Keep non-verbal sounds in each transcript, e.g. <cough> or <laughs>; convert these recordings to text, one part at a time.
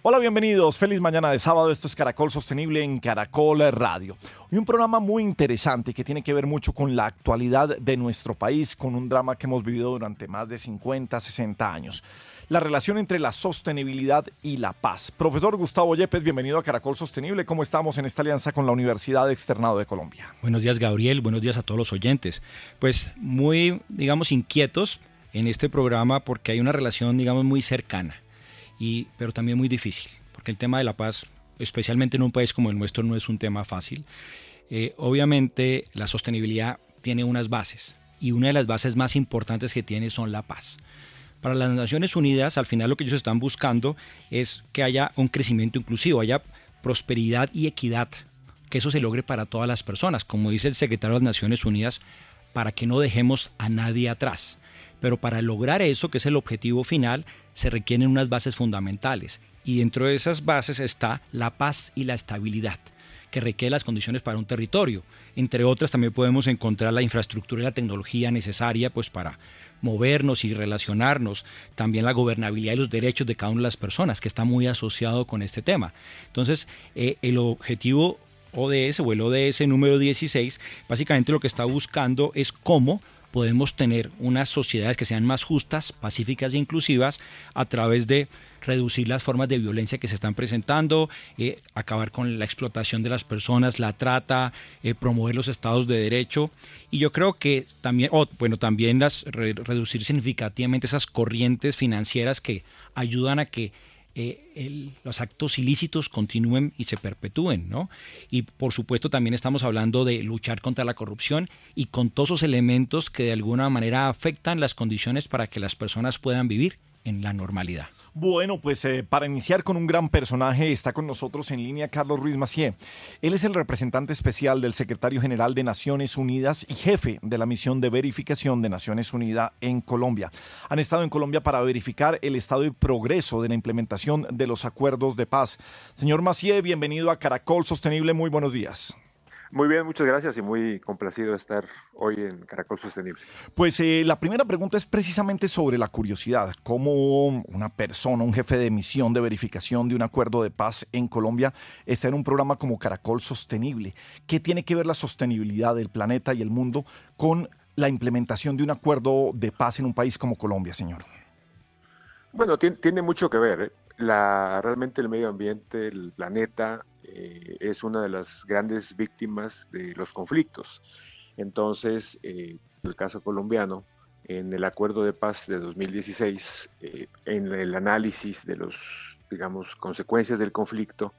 Hola, bienvenidos. Feliz mañana de sábado. Esto es Caracol Sostenible en Caracol Radio. Hoy un programa muy interesante que tiene que ver mucho con la actualidad de nuestro país, con un drama que hemos vivido durante más de 50, 60 años. La relación entre la sostenibilidad y la paz. Profesor Gustavo Yepes, bienvenido a Caracol Sostenible. ¿Cómo estamos en esta alianza con la Universidad Externado de Colombia? Buenos días, Gabriel. Buenos días a todos los oyentes. Pues muy, digamos, inquietos en este programa porque hay una relación, digamos, muy cercana y, pero también muy difícil, porque el tema de la paz, especialmente en un país como el nuestro, no es un tema fácil. Eh, obviamente la sostenibilidad tiene unas bases y una de las bases más importantes que tiene son la paz. Para las Naciones Unidas, al final lo que ellos están buscando es que haya un crecimiento inclusivo, haya prosperidad y equidad, que eso se logre para todas las personas, como dice el secretario de las Naciones Unidas, para que no dejemos a nadie atrás. Pero para lograr eso, que es el objetivo final, se requieren unas bases fundamentales. Y dentro de esas bases está la paz y la estabilidad que requiere las condiciones para un territorio. Entre otras también podemos encontrar la infraestructura y la tecnología necesaria pues para movernos y relacionarnos, también la gobernabilidad y los derechos de cada una de las personas, que está muy asociado con este tema. Entonces, eh, el objetivo ODS o el ODS número 16, básicamente lo que está buscando es cómo podemos tener unas sociedades que sean más justas, pacíficas e inclusivas a través de reducir las formas de violencia que se están presentando, eh, acabar con la explotación de las personas, la trata, eh, promover los estados de derecho. Y yo creo que también, bueno, también las, reducir significativamente esas corrientes financieras que ayudan a que eh, los actos ilícitos continúen y se perpetúen, ¿no? Y por supuesto también estamos hablando de luchar contra la corrupción y con todos esos elementos que de alguna manera afectan las condiciones para que las personas puedan vivir en la normalidad. Bueno, pues eh, para iniciar con un gran personaje está con nosotros en línea Carlos Ruiz Macié. Él es el representante especial del secretario general de Naciones Unidas y jefe de la misión de verificación de Naciones Unidas en Colombia. Han estado en Colombia para verificar el estado y progreso de la implementación de los acuerdos de paz. Señor Macié, bienvenido a Caracol Sostenible. Muy buenos días. Muy bien, muchas gracias y muy complacido de estar hoy en Caracol Sostenible. Pues eh, la primera pregunta es precisamente sobre la curiosidad. ¿Cómo una persona, un jefe de misión de verificación de un acuerdo de paz en Colombia está en un programa como Caracol Sostenible? ¿Qué tiene que ver la sostenibilidad del planeta y el mundo con la implementación de un acuerdo de paz en un país como Colombia, señor? Bueno, tiene, mucho que ver. ¿eh? La, realmente el medio ambiente, el planeta, eh, es una de las grandes víctimas de los conflictos. Entonces, eh, el caso colombiano, en el acuerdo de paz de 2016, eh, en el análisis de los, digamos, consecuencias del conflicto,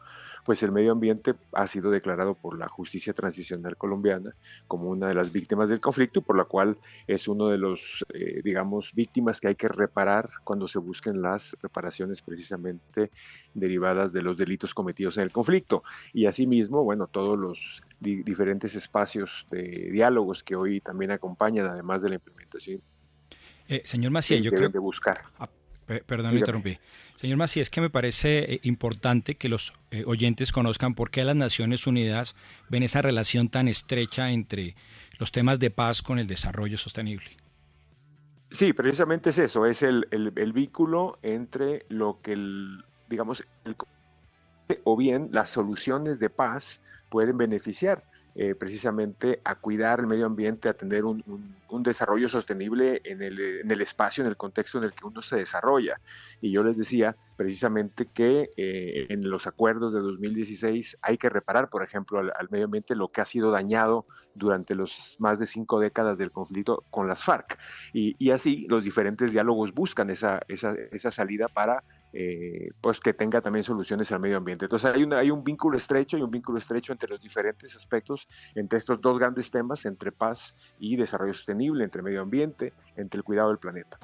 pues el medio ambiente ha sido declarado por la justicia transicional colombiana como una de las víctimas del conflicto, por la cual es uno de los, eh, digamos, víctimas que hay que reparar cuando se busquen las reparaciones precisamente derivadas de los delitos cometidos en el conflicto. Y asimismo, bueno, todos los diferentes espacios de diálogos que hoy también acompañan, además de la implementación. Eh, señor Maciel, yo creo que buscar. Ah, perdón, le interrumpí. Señor Macías, es que me parece eh, importante que los eh, oyentes conozcan por qué las Naciones Unidas ven esa relación tan estrecha entre los temas de paz con el desarrollo sostenible. Sí, precisamente es eso, es el, vínculo entre lo que, el, digamos, o bien las soluciones de paz pueden beneficiar eh, precisamente a cuidar el medio ambiente, a tener un, desarrollo sostenible en el, en el, espacio, en el contexto en el que uno se desarrolla. Y yo les decía precisamente que eh, en los acuerdos de 2016 hay que reparar, por ejemplo, al, medio ambiente lo que ha sido dañado durante los más de cinco décadas del conflicto con las FARC. Y, y así los diferentes diálogos buscan esa, esa, esa salida para eh, pues que tenga también soluciones al medio ambiente. Entonces hay, hay un vínculo estrecho y un vínculo estrecho entre los diferentes aspectos, entre estos dos grandes temas, entre paz y desarrollo sostenible, entre medio ambiente, entre el cuidado del planeta.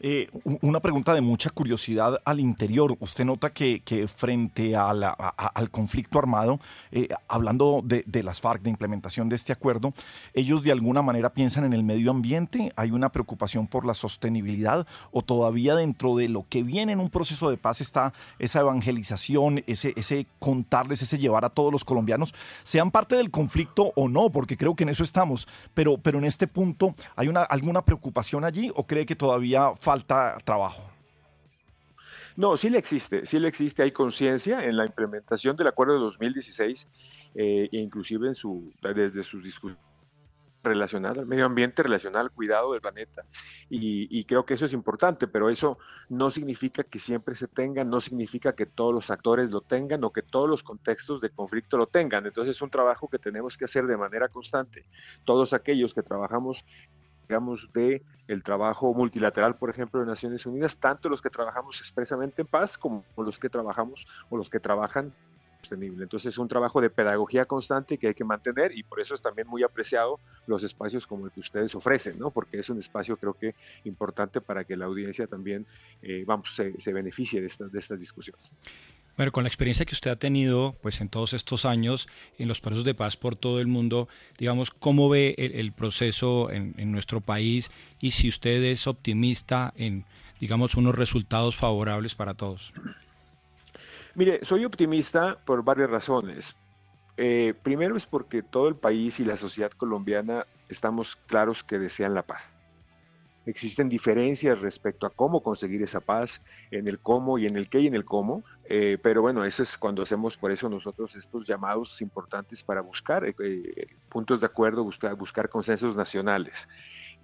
Eh, una pregunta de mucha curiosidad al interior. Usted nota que, frente al conflicto armado, eh, hablando de, las FARC, de implementación de este acuerdo, ellos de alguna manera piensan en el medio ambiente, hay una preocupación por la sostenibilidad o todavía dentro de lo que viene en un proceso de paz está esa evangelización, ese, ese contarles, ese llevar a todos los colombianos, sean parte del conflicto o no, porque creo que en eso estamos, pero, pero en este punto, ¿hay una, alguna preocupación allí o cree que todavía falta trabajo? No, sí le existe, sí le existe, hay conciencia en la implementación del acuerdo de 2016 eh, inclusive en su, desde sus discusiones relacionada al medio ambiente, relacionada al cuidado del planeta. Y, creo que eso es importante, pero eso no significa que siempre se tenga, no significa que todos los actores lo tengan o que todos los contextos de conflicto lo tengan. Entonces es un trabajo que tenemos que hacer de manera constante. Todos aquellos que trabajamos digamos, de el trabajo multilateral, por ejemplo, de Naciones Unidas, tanto los que trabajamos expresamente en paz como los que trabajamos o los que trabajan sostenible. Entonces es un trabajo de pedagogía constante que hay que mantener y por eso es también muy apreciado los espacios como el que ustedes ofrecen, ¿no? Porque es un espacio creo que importante para que la audiencia también, eh, vamos, se, beneficie de estas, de estas discusiones. Bueno, con la experiencia que usted ha tenido pues en todos estos años en los procesos de paz por todo el mundo, digamos, ¿cómo ve el, proceso en, nuestro país y si usted es optimista en, digamos, unos resultados favorables para todos? Mire, soy optimista por varias razones. Eh, primero es porque todo el país y la sociedad colombiana estamos claros que desean la paz. Existen diferencias respecto a cómo conseguir esa paz, en el cómo y en el qué y en el cómo, eh, pero bueno, eso es cuando hacemos por eso nosotros estos llamados importantes para buscar eh, puntos de acuerdo, buscar, buscar consensos nacionales.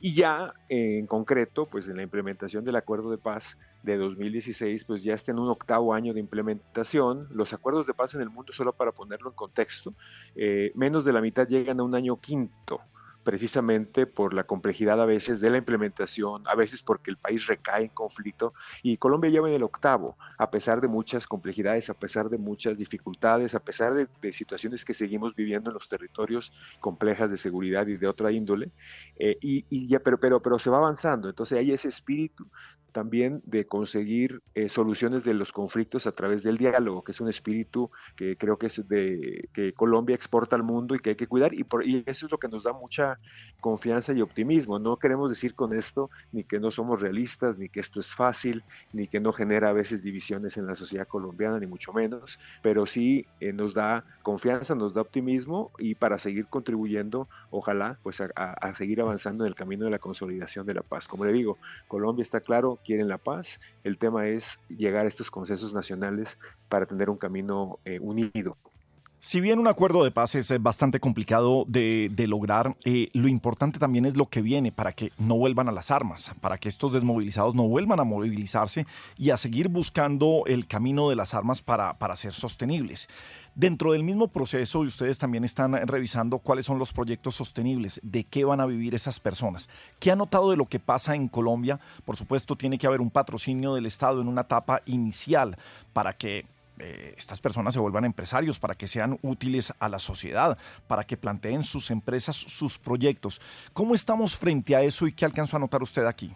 Y ya en concreto, pues en la implementación del acuerdo de paz de 2016, pues ya está en un octavo año de implementación. Los acuerdos de paz en el mundo, solo para ponerlo en contexto, menos de la mitad llegan a un año quinto precisamente por la complejidad a veces de la implementación, a veces porque el país recae en conflicto y Colombia lleva en el octavo, a pesar de muchas complejidades, a pesar de muchas dificultades, a pesar de, situaciones que seguimos viviendo en los territorios complejas de seguridad y de otra índole, eh, y, ya, pero, pero, pero se va avanzando, entonces hay ese espíritu también de conseguir eh, soluciones de los conflictos a través del diálogo, que es un espíritu que creo que es de que Colombia exporta al mundo y que hay que cuidar y, por, y eso es lo que nos da mucha confianza y optimismo. No queremos decir con esto ni que no somos realistas, ni que esto es fácil, ni que no genera a veces divisiones en la sociedad colombiana, ni mucho menos, pero sí eh, nos da confianza, nos da optimismo y para seguir contribuyendo, ojalá, pues a, a seguir avanzando en el camino de la consolidación de la paz. Como le digo, Colombia está claro quieren la paz. El tema es llegar a estos consensos nacionales para tener un camino eh, unido. Si bien un acuerdo de paz es eh, bastante complicado de, lograr, eh, lo importante también es lo que viene para que no vuelvan a las armas, para que estos desmovilizados no vuelvan a movilizarse y a seguir buscando el camino de las armas para, para ser sostenibles. Dentro del mismo proceso, ustedes también están revisando cuáles son los proyectos sostenibles, de qué van a vivir esas personas. ¿Qué ha notado de lo que pasa en Colombia? Por supuesto, tiene que haber un patrocinio del Estado en una etapa inicial para que eh, estas personas se vuelvan empresarios, para que sean útiles a la sociedad, para que planteen sus empresas, sus proyectos. ¿Cómo estamos frente a eso y qué alcanzó a notar usted aquí?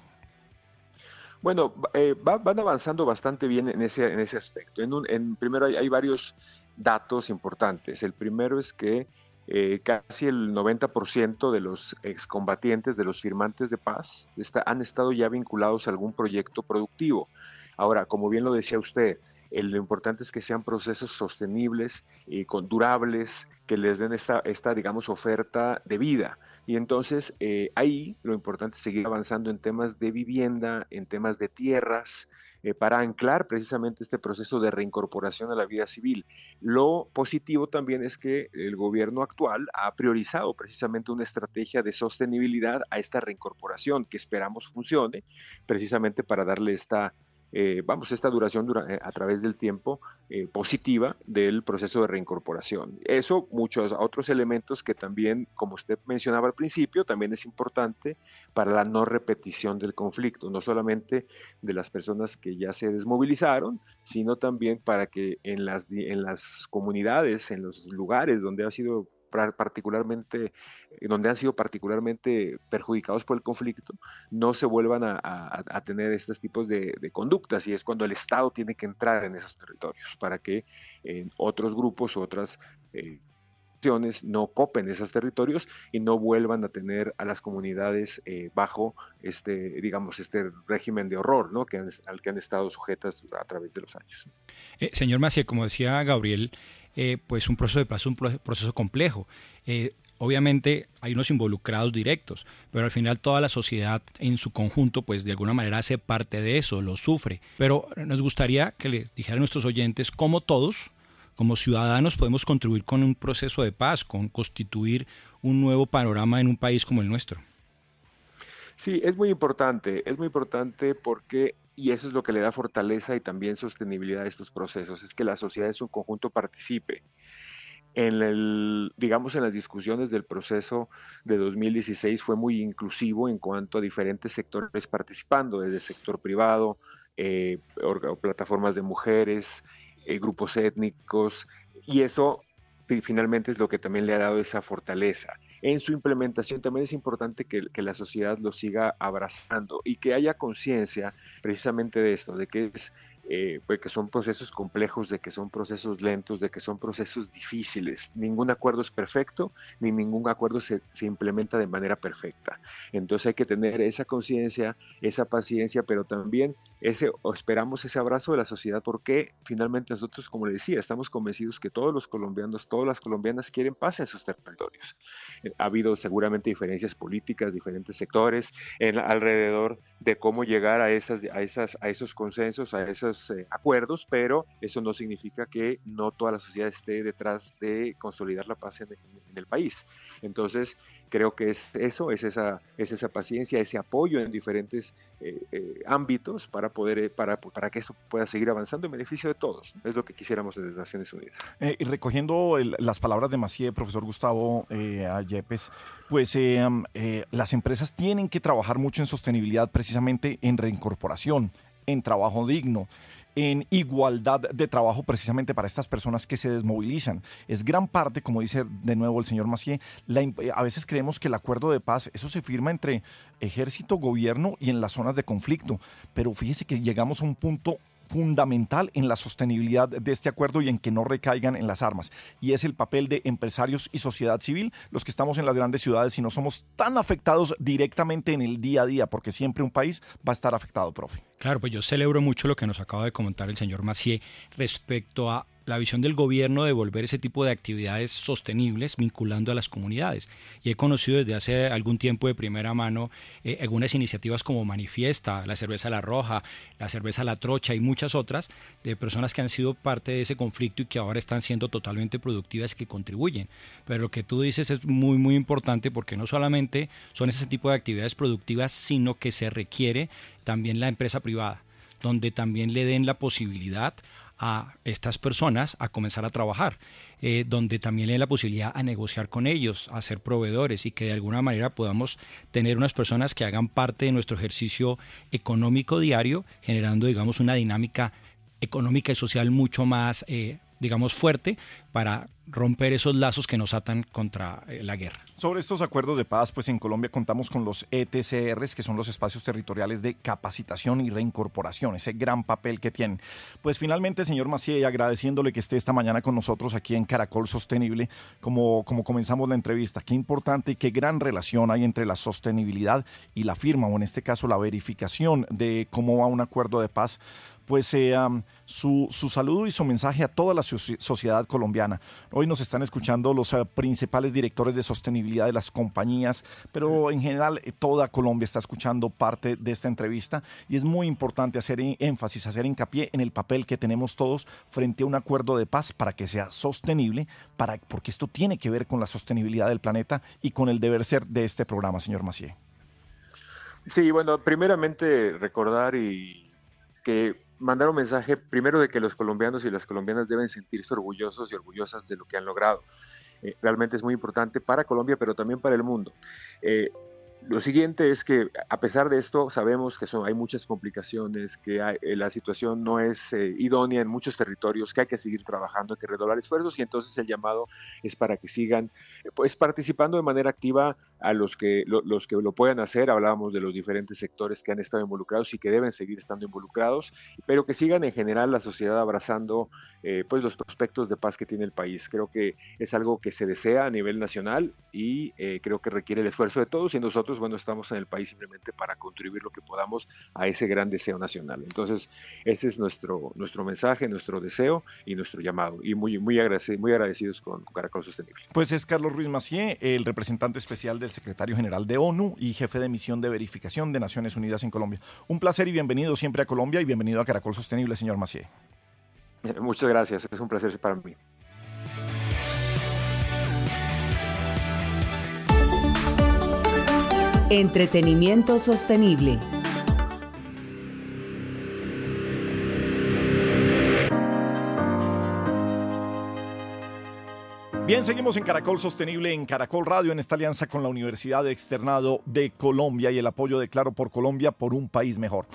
Bueno, eh, van avanzando bastante bien en ese, en ese aspecto. En, primero hay, varios datos importantes. El primero es que eh, casi el 90% de los excombatientes, de los firmantes de paz, han estado ya vinculados a algún proyecto productivo. Ahora, como bien lo decía usted, lo importante es que sean procesos sostenibles y con durables, que les den esta, esta digamos, oferta de vida. Y entonces eh, ahí lo importante es seguir avanzando en temas de vivienda, en temas de tierras, eh, para anclar precisamente este proceso de reincorporación a la vida civil. Lo positivo también es que el gobierno actual ha priorizado precisamente una estrategia de sostenibilidad a esta reincorporación que esperamos funcione, precisamente para darle esta eh, vamos, esta duración eh, a través del tiempo eh, positiva del proceso de reincorporación. Eso, muchos otros elementos que también, como usted mencionaba al principio, también es importante para la no repetición del conflicto, no solamente de las personas que ya se desmovilizaron, sino también para que en las, en las comunidades, en los lugares donde ha sido particularmente, donde han sido particularmente perjudicados por el conflicto, no se vuelvan a, tener estos tipos de, conductas y es cuando el Estado tiene que entrar en esos territorios para que otros grupos, otras eh, no copen esos territorios y no vuelvan a tener a las comunidades eh, bajo este, digamos, este régimen de horror, ¿no? Que al que han estado sujetas a través de los años. Eh, señor Maciel, como decía Gabriel, eh, pues un proceso de paz un proceso complejo. obviamente hay unos involucrados directos, pero al final toda la sociedad en su conjunto, pues de alguna manera hace parte de eso, lo sufre. Pero nos gustaría que le dijeran a nuestros oyentes cómo todos, como ciudadanos podemos contribuir con un proceso de paz, con constituir un nuevo panorama en un país como el nuestro. Sí, es muy importante, es muy importante porque, y eso es lo que le da fortaleza y también sostenibilidad a estos procesos, es que la sociedad en su conjunto participe. En el, digamos, en las discusiones del proceso de 2016 fue muy inclusivo en cuanto a diferentes sectores participando, desde el sector privado, eh, plataformas de mujeres, eh, grupos étnicos, y eso finalmente es lo que también le ha dado esa fortaleza. En su implementación. También es importante que, la sociedad lo siga abrazando y que haya conciencia precisamente de esto, de que es eh, pues que son procesos complejos, de que son procesos lentos, de que son procesos difíciles. Ningún acuerdo es perfecto, ni ningún acuerdo se, se implementa de manera perfecta. Entonces hay que tener esa conciencia, esa paciencia, pero también ese, esperamos ese abrazo de la sociedad, porque finalmente nosotros, como le decía, estamos convencidos que todos los colombianos, todas las colombianas quieren paz en sus territorios. Eh, ha habido seguramente diferencias políticas, diferentes sectores en, alrededor de cómo llegar a, esas, a, esas, a esos consensos, a esas eh, acuerdos, pero eso no significa que no toda la sociedad esté detrás de consolidar la paz en, el país. Entonces, creo que es eso, es esa, es esa paciencia, ese apoyo en diferentes eh, eh, ámbitos para poder, para, para que eso pueda seguir avanzando en beneficio de todos. Es lo que quisiéramos desde Naciones Unidas. recogiendo las palabras de Macié, profesor Gustavo Ayepes, pues las empresas tienen que trabajar mucho en sostenibilidad precisamente en reincorporación en trabajo digno, en igualdad de trabajo precisamente para estas personas que se desmovilizan. Es gran parte, como dice de nuevo el señor Macié, a veces creemos que el acuerdo de paz, eso se firma entre ejército, gobierno y en las zonas de conflicto, pero fíjese que llegamos a un punto fundamental en la sostenibilidad de este acuerdo y en que no recaigan en las armas. Y es el papel de empresarios y sociedad civil, los que estamos en las grandes ciudades y no somos tan afectados directamente en el día a día, porque siempre un país va a estar afectado, profe. Claro, pues yo celebro mucho lo que nos acaba de comentar el señor Macié respecto a la visión del gobierno de volver ese tipo de actividades sostenibles vinculando a las comunidades. Y he conocido desde hace algún tiempo de primera mano eh, algunas iniciativas como Manifiesta, la cerveza La Roja, la cerveza La Trocha y muchas otras de personas que han sido parte de ese conflicto y que ahora están siendo totalmente productivas que contribuyen. Pero lo que tú dices es muy, muy importante porque no solamente son ese tipo de actividades productivas, sino que se requiere también la empresa privada donde también le den la posibilidad a estas personas a comenzar a trabajar, eh, donde también le den la posibilidad a negociar con ellos, a ser proveedores y que de alguna manera podamos tener unas personas que hagan parte de nuestro ejercicio económico diario, generando, digamos, una dinámica económica y social mucho más eh, digamos, fuerte para romper esos lazos que nos atan contra eh, la guerra. Sobre estos acuerdos de paz, pues en Colombia contamos con los ETCRs, que son los espacios territoriales de capacitación y reincorporación, ese gran papel que tienen. Pues finalmente, señor Macié, agradeciéndole que esté esta mañana con nosotros aquí en Caracol Sostenible, como, como comenzamos la entrevista, qué importante y qué gran relación hay entre la sostenibilidad y la firma, o en este caso la verificación de cómo va un acuerdo de paz pues eh, su, saludo y su mensaje a toda la sociedad colombiana. Hoy nos están escuchando los eh, principales directores de sostenibilidad de las compañías, pero en general eh, toda Colombia está escuchando parte de esta entrevista y es muy importante hacer énfasis, hacer hincapié en el papel que tenemos todos frente a un acuerdo de paz para que sea sostenible, para, porque esto tiene que ver con la sostenibilidad del planeta y con el deber ser de este programa, señor Macié. Sí, bueno, primeramente recordar y que mandar un mensaje primero de que los colombianos y las colombianas deben sentirse orgullosos y orgullosas de lo que han logrado. Eh, realmente es muy importante para Colombia, pero también para el mundo. Eh, lo siguiente es que a pesar de esto sabemos que son, hay muchas complicaciones, que eh, la situación no es eh, idónea en muchos territorios, que hay que seguir trabajando, hay que redoblar esfuerzos y entonces el llamado es para que sigan pues participando de manera activa a los que los que lo puedan hacer. Hablábamos de los diferentes sectores que han estado involucrados y que deben seguir estando involucrados, pero que sigan en general la sociedad abrazando eh, pues los prospectos de paz que tiene el país. Creo que es algo que se desea a nivel nacional y creo que requiere el esfuerzo de todos y nosotros bueno, estamos en el país simplemente para contribuir lo que podamos a ese gran deseo nacional. Entonces, ese es nuestro, nuestro mensaje, nuestro deseo y nuestro llamado. Y muy, muy, agradecidos, muy agradecidos con Caracol Sostenible. Pues es Carlos Ruiz Macié, el representante especial del secretario general de ONU y jefe de misión de verificación de Naciones Unidas en Colombia. Un placer y bienvenido siempre a Colombia y bienvenido a Caracol Sostenible, señor Macié. Muchas gracias, es un placer para mí. Entretenimiento sostenible. Bien, seguimos en Caracol Sostenible, en Caracol Radio, en esta alianza con la Universidad de Externado de Colombia y el apoyo de Claro por Colombia por un país mejor.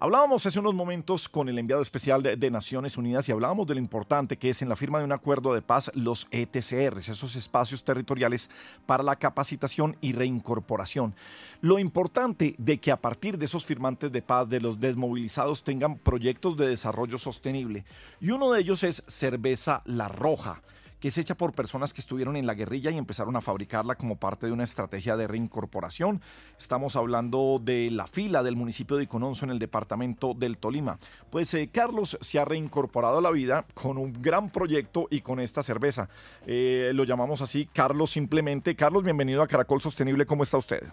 Hablábamos hace unos momentos con el enviado especial de, Naciones Unidas y hablábamos de lo importante que es en la firma de un acuerdo de paz los ETCRs, esos espacios territoriales para la capacitación y reincorporación. Lo importante de que a partir de esos firmantes de paz, de los desmovilizados, tengan proyectos de desarrollo sostenible. Y uno de ellos es Cerveza La Roja que es hecha por personas que estuvieron en la guerrilla y empezaron a fabricarla como parte de una estrategia de reincorporación. Estamos hablando de la fila del municipio de Icononso en el departamento del Tolima. Pues eh, Carlos se ha reincorporado a la vida con un gran proyecto y con esta cerveza. Eh, lo llamamos así, Carlos simplemente. Carlos, bienvenido a Caracol Sostenible. ¿Cómo está usted?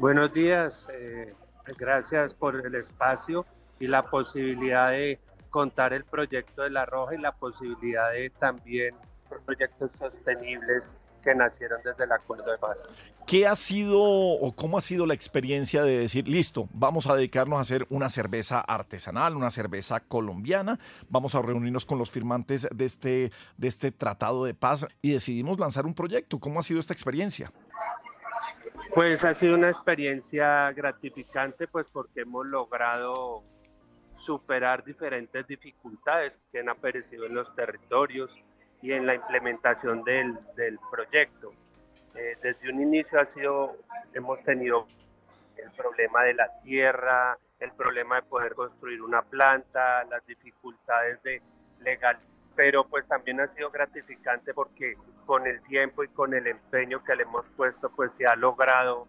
Buenos días. Eh, gracias por el espacio y la posibilidad de contar el proyecto de La Roja y la posibilidad de también proyectos sostenibles que nacieron desde el acuerdo de paz. ¿Qué ha sido o cómo ha sido la experiencia de decir, listo, vamos a dedicarnos a hacer una cerveza artesanal, una cerveza colombiana, vamos a reunirnos con los firmantes de este, de este tratado de paz y decidimos lanzar un proyecto? ¿Cómo ha sido esta experiencia? Pues ha sido una experiencia gratificante, pues porque hemos logrado superar diferentes dificultades que han aparecido en los territorios y en la implementación del, del proyecto. Eh, desde un inicio ha sido, hemos tenido el problema de la tierra, el problema de poder construir una planta, las dificultades de legal, pero pues también ha sido gratificante porque con el tiempo y con el empeño que le hemos puesto, pues se ha logrado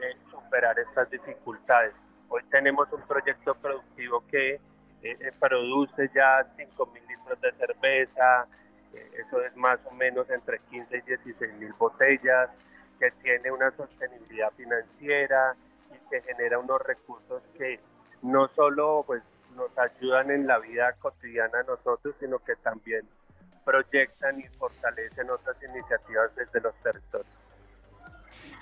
eh, superar estas dificultades. Hoy tenemos un proyecto productivo que eh, eh, produce ya 5.000 litros de cerveza, eh, eso es más o menos entre 15 y 16 mil botellas, que tiene una sostenibilidad financiera y que genera unos recursos que no solo pues, nos ayudan en la vida cotidiana a nosotros, sino que también proyectan y fortalecen otras iniciativas desde los territorios.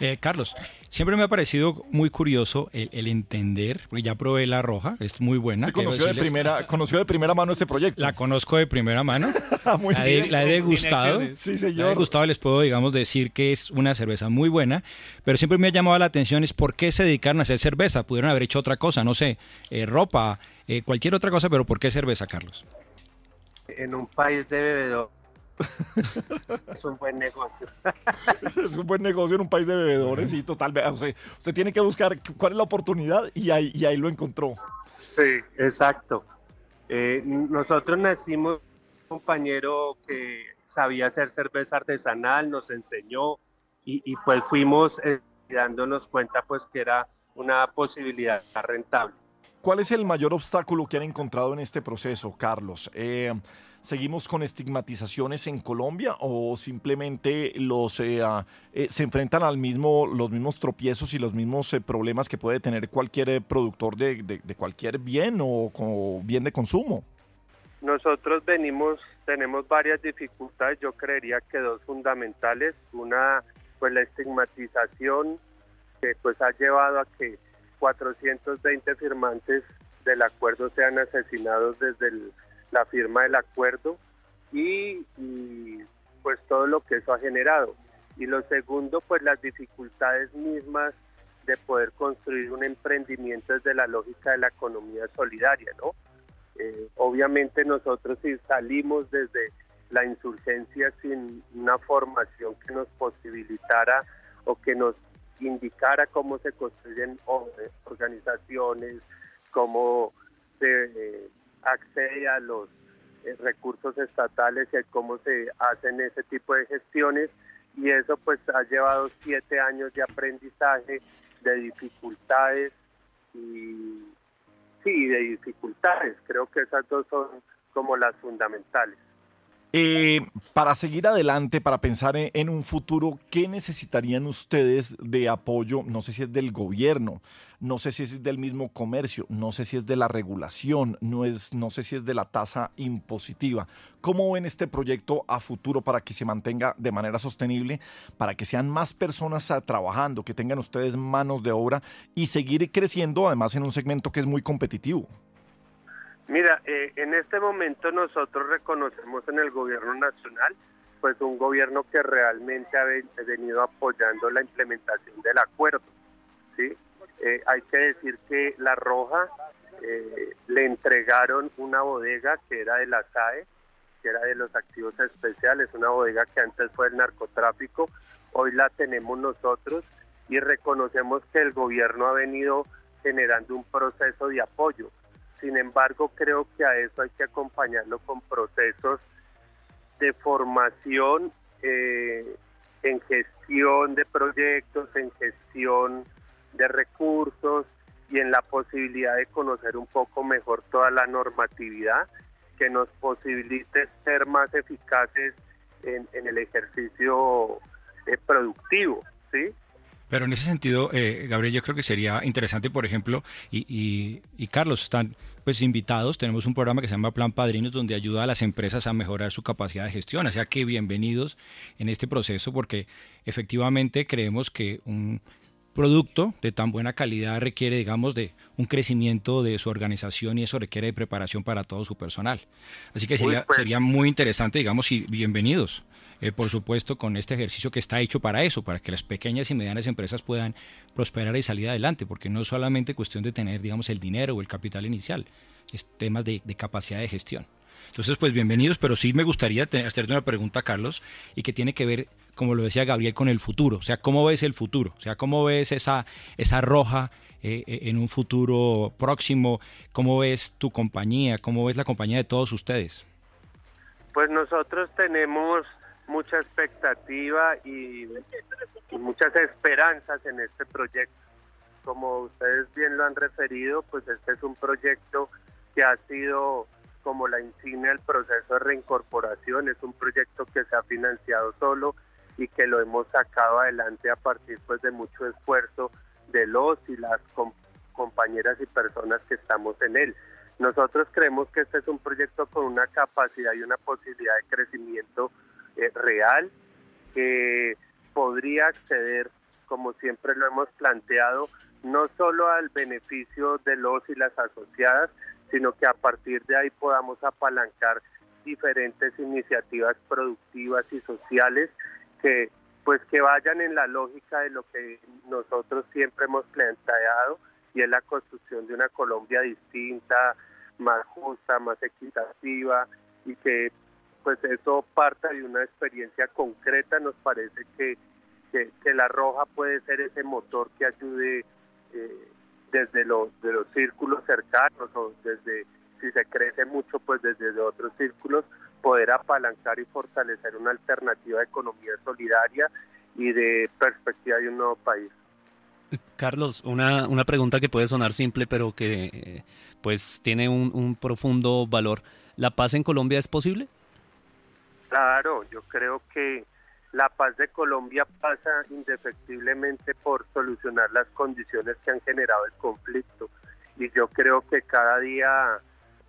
Eh, Carlos, siempre me ha parecido muy curioso el, entender, porque ya probé la roja, es muy buena. conoció de, primera, conoció de primera mano este proyecto? La conozco de primera mano. <laughs> muy la, bien, la he degustado. Sí, señor. La he degustado, les puedo, digamos, decir que es una cerveza muy buena, pero siempre me ha llamado la atención es por qué se dedicaron a hacer cerveza. Pudieron haber hecho otra cosa, no sé, eh, ropa, eh, cualquier otra cosa, pero ¿por qué cerveza, Carlos? En un país de bebedor <laughs> es un buen negocio. <laughs> es un buen negocio en un país de bebedores, sí, totalmente. usted tiene que buscar cuál es la oportunidad y ahí, y ahí lo encontró. Sí, exacto. Eh, nosotros nacimos un compañero que sabía hacer cerveza artesanal, nos enseñó y, y pues fuimos eh, dándonos cuenta pues que era una posibilidad rentable. ¿Cuál es el mayor obstáculo que han encontrado en este proceso, Carlos? Eh, ¿Seguimos con estigmatizaciones en Colombia o simplemente los eh, ah, eh, se enfrentan al mismo, los mismos tropiezos y los mismos problemas que puede tener cualquier productor de, cualquier bien o, bien de consumo? Nosotros venimos, tenemos varias dificultades, yo creería que dos fundamentales. Una, pues la estigmatización que pues ha llevado a que 420 firmantes del acuerdo sean asesinados desde la firma del acuerdo y, pues todo lo que eso ha generado. Y lo segundo, pues las dificultades mismas de poder construir un emprendimiento desde la lógica de la economía solidaria, ¿no? Eh, obviamente nosotros si salimos desde la insurgencia sin una formación que nos posibilitara o que nos indicara cómo se construyen organizaciones, cómo se eh, accede a los eh, recursos estatales y cómo se hacen ese tipo de gestiones y eso pues ha llevado siete años de aprendizaje, de dificultades y sí, de dificultades. Creo que esas dos son como las fundamentales. Eh, para seguir adelante, para pensar en, un futuro, ¿qué necesitarían ustedes de apoyo? No sé si es del gobierno, no sé si es del mismo comercio, no sé si es de la regulación, no, es, no sé si es de la tasa impositiva. ¿Cómo ven este proyecto a futuro para que se mantenga de manera sostenible, para que sean más personas trabajando, que tengan ustedes manos de obra y seguir creciendo además en un segmento que es muy competitivo? Mira, eh, en este momento nosotros reconocemos en el gobierno nacional pues un gobierno que realmente ha venido apoyando la implementación del acuerdo. ¿sí? Eh, hay que decir que La Roja eh, le entregaron una bodega que era de la SAE, que era de los activos especiales, una bodega que antes fue el narcotráfico, hoy la tenemos nosotros y reconocemos que el gobierno ha venido generando un proceso de apoyo. Sin embargo, creo que a eso hay que acompañarlo con procesos de formación eh, en gestión de proyectos, en gestión de recursos y en la posibilidad de conocer un poco mejor toda la normatividad que nos posibilite ser más eficaces en, el ejercicio eh, productivo, ¿sí? Pero en ese sentido, eh, Gabriel, yo creo que sería interesante, por ejemplo, y, y Carlos, están pues invitados. Tenemos un programa que se llama Plan Padrinos donde ayuda a las empresas a mejorar su capacidad de gestión. O sea que bienvenidos en este proceso porque efectivamente creemos que un producto de tan buena calidad requiere, digamos, de un crecimiento de su organización y eso requiere de preparación para todo su personal. Así que sería, pues. sería muy interesante, digamos, y bienvenidos. Eh, por supuesto, con este ejercicio que está hecho para eso, para que las pequeñas y medianas empresas puedan prosperar y salir adelante, porque no es solamente cuestión de tener, digamos, el dinero o el capital inicial, es temas de, capacidad de gestión. Entonces, pues bienvenidos, pero sí me gustaría hacerte una pregunta, Carlos, y que tiene que ver, como lo decía Gabriel, con el futuro. O sea, ¿cómo ves el futuro? O sea, ¿cómo ves esa, esa roja eh, eh, en un futuro próximo? ¿Cómo ves tu compañía? ¿Cómo ves la compañía de todos ustedes? Pues nosotros tenemos mucha expectativa y, muchas esperanzas en este proyecto. Como ustedes bien lo han referido, pues este es un proyecto que ha sido como la insignia del proceso de reincorporación, es un proyecto que se ha financiado solo y que lo hemos sacado adelante a partir pues de mucho esfuerzo de los y las compañeras y personas que estamos en él. Nosotros creemos que este es un proyecto con una capacidad y una posibilidad de crecimiento eh, real que podría acceder, como siempre lo hemos planteado, no solo al beneficio de los y las asociadas, sino que a partir de ahí podamos apalancar diferentes iniciativas productivas y sociales que pues que vayan en la lógica de lo que nosotros siempre hemos planteado y es la construcción de una Colombia distinta, más justa, más equitativa y que pues eso parta de una experiencia concreta, nos parece que, que, la roja puede ser ese motor que ayude eh, desde los, de los círculos cercanos o desde, si se crece mucho, pues desde otros círculos, poder apalancar y fortalecer una alternativa de economía solidaria y de perspectiva de un nuevo país. Carlos, una, una pregunta que puede sonar simple, pero que eh, pues tiene un, un profundo valor. ¿La paz en Colombia es posible? Claro, yo creo que la paz de Colombia pasa indefectiblemente por solucionar las condiciones que han generado el conflicto y yo creo que cada día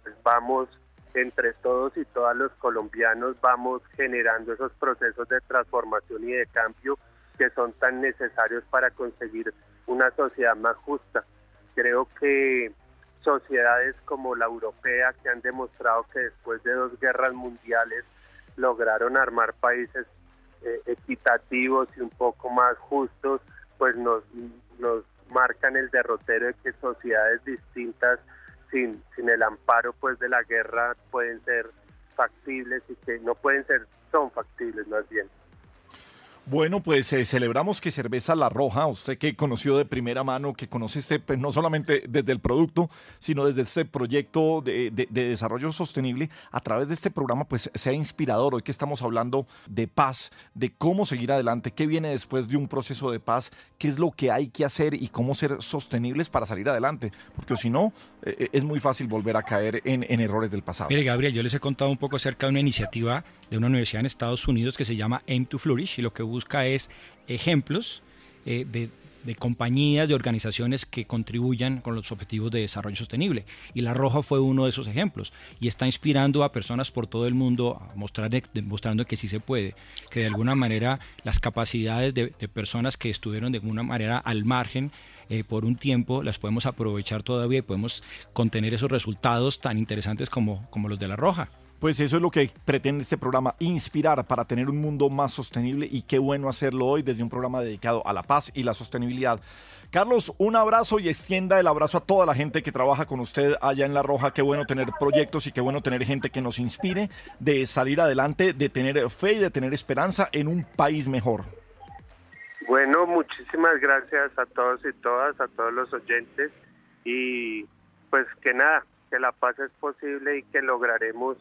pues, vamos entre todos y todas los colombianos vamos generando esos procesos de transformación y de cambio que son tan necesarios para conseguir una sociedad más justa. Creo que sociedades como la europea que han demostrado que después de dos guerras mundiales lograron armar países eh, equitativos y un poco más justos, pues nos, nos marcan el derrotero de que sociedades distintas sin, sin el amparo pues de la guerra pueden ser factibles y que no pueden ser, son factibles más bien. Bueno, pues eh, celebramos que Cerveza La Roja, usted que conoció de primera mano, que conoce este, pues, no solamente desde el producto, sino desde este proyecto de, desarrollo sostenible, a través de este programa, pues sea inspirador. Hoy que estamos hablando de paz, de cómo seguir adelante, qué viene después de un proceso de paz, qué es lo que hay que hacer y cómo ser sostenibles para salir adelante. Porque si no, eh, eh, es muy fácil volver a caer en, errores del pasado. Mire, Gabriel, yo les he contado un poco acerca de una iniciativa de una universidad en Estados Unidos que se llama Aim to Flourish y lo que busca es ejemplos eh, de, compañías, de organizaciones que contribuyan con los objetivos de desarrollo sostenible. Y La Roja fue uno de esos ejemplos y está inspirando a personas por todo el mundo, mostrando que sí se puede, que de alguna manera las capacidades de, personas que estuvieron de alguna manera al margen eh, por un tiempo las podemos aprovechar todavía y podemos contener esos resultados tan interesantes como los de La Roja. Pues eso es lo que pretende este programa, inspirar para tener un mundo más sostenible y qué bueno hacerlo hoy desde un programa dedicado a la paz y la sostenibilidad. Carlos, un abrazo y extienda el abrazo a toda la gente que trabaja con usted allá en La Roja. Qué bueno tener proyectos y qué bueno tener gente que nos inspire de salir adelante, de tener fe y de tener esperanza en un país mejor. Bueno, muchísimas gracias a todos y todas, a todos los oyentes y pues que nada, que la paz es posible y que lograremos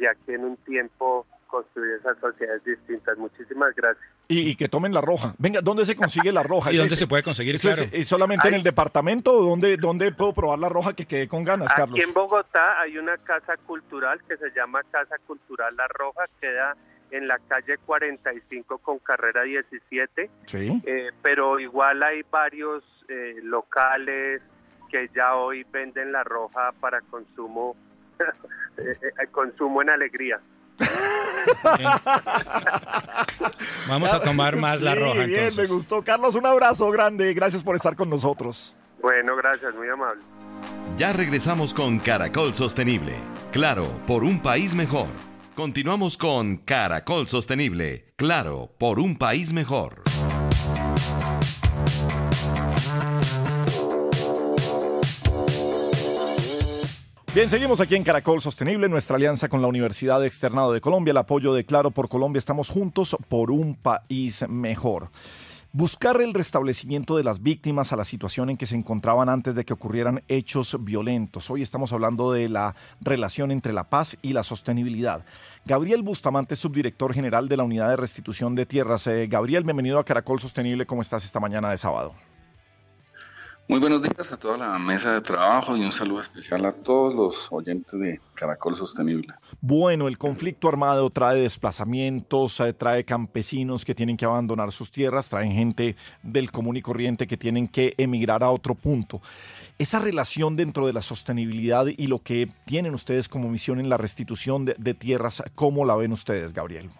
ya que en un tiempo construir esas sociedades distintas. Muchísimas gracias. Y, que tomen la roja. Venga, ¿dónde se consigue la roja? <laughs> ¿Y dónde se puede conseguir? Claro. ¿Y solamente en el departamento? ¿Dónde, ¿Dónde puedo probar la roja que quede con ganas, Carlos? Aquí en Bogotá hay una casa cultural que se llama Casa Cultural La Roja, queda en la calle 45 con carrera 17. Sí. Eh, pero igual hay varios eh, locales que ya hoy venden la roja para consumo <laughs> consumo en alegría. <laughs> Vamos a tomar más la roja. Bien, me gustó. Carlos, un abrazo grande. Gracias por estar con nosotros. Bueno, gracias, muy amable. Ya regresamos con Caracol Sostenible. Claro, por un país mejor. Continuamos con Caracol Sostenible. Claro, por un país mejor. Bien, seguimos aquí en Caracol Sostenible, nuestra alianza con la Universidad Externado de Colombia, el apoyo de Claro por Colombia. Estamos juntos por un país mejor. Buscar el restablecimiento de las víctimas a la situación en que se encontraban antes de que ocurrieran hechos violentos. Hoy estamos hablando de la relación entre la paz y la sostenibilidad. Gabriel Bustamante, subdirector general de la Unidad de Restitución de Tierras. Eh, Gabriel, bienvenido a Caracol Sostenible. ¿Cómo estás esta mañana de sábado? Muy buenos días a toda la mesa de trabajo y un saludo especial a todos los oyentes de Caracol Sostenible. Bueno, el conflicto armado trae desplazamientos, eh, trae campesinos que tienen que abandonar sus tierras, trae gente del común y corriente que tienen que emigrar a otro punto. Esa relación dentro de la sostenibilidad y lo que tienen ustedes como misión en la restitución de, de tierras, ¿cómo la ven ustedes, Gabriel?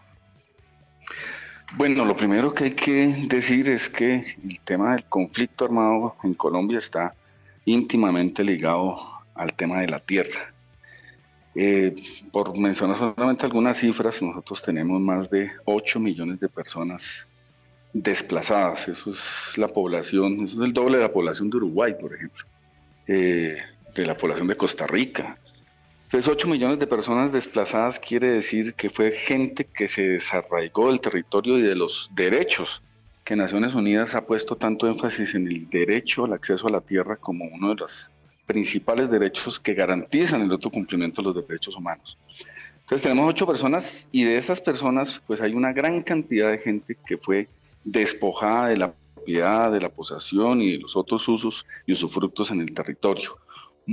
Bueno, lo primero que hay que decir es que el tema del conflicto armado en Colombia está íntimamente ligado al tema de la tierra. Eh, por mencionar solamente algunas cifras, nosotros tenemos más de 8 millones de personas desplazadas. Eso es la población, eso es el doble de la población de Uruguay, por ejemplo, eh, de la población de Costa Rica, entonces, 8 millones de personas desplazadas quiere decir que fue gente que se desarraigó del territorio y de los derechos que Naciones Unidas ha puesto tanto énfasis en el derecho al acceso a la tierra como uno de los principales derechos que garantizan el otro cumplimiento de los derechos humanos. Entonces tenemos ocho personas y de esas personas pues hay una gran cantidad de gente que fue despojada de la propiedad, de la posesión y de los otros usos y usufructos en el territorio.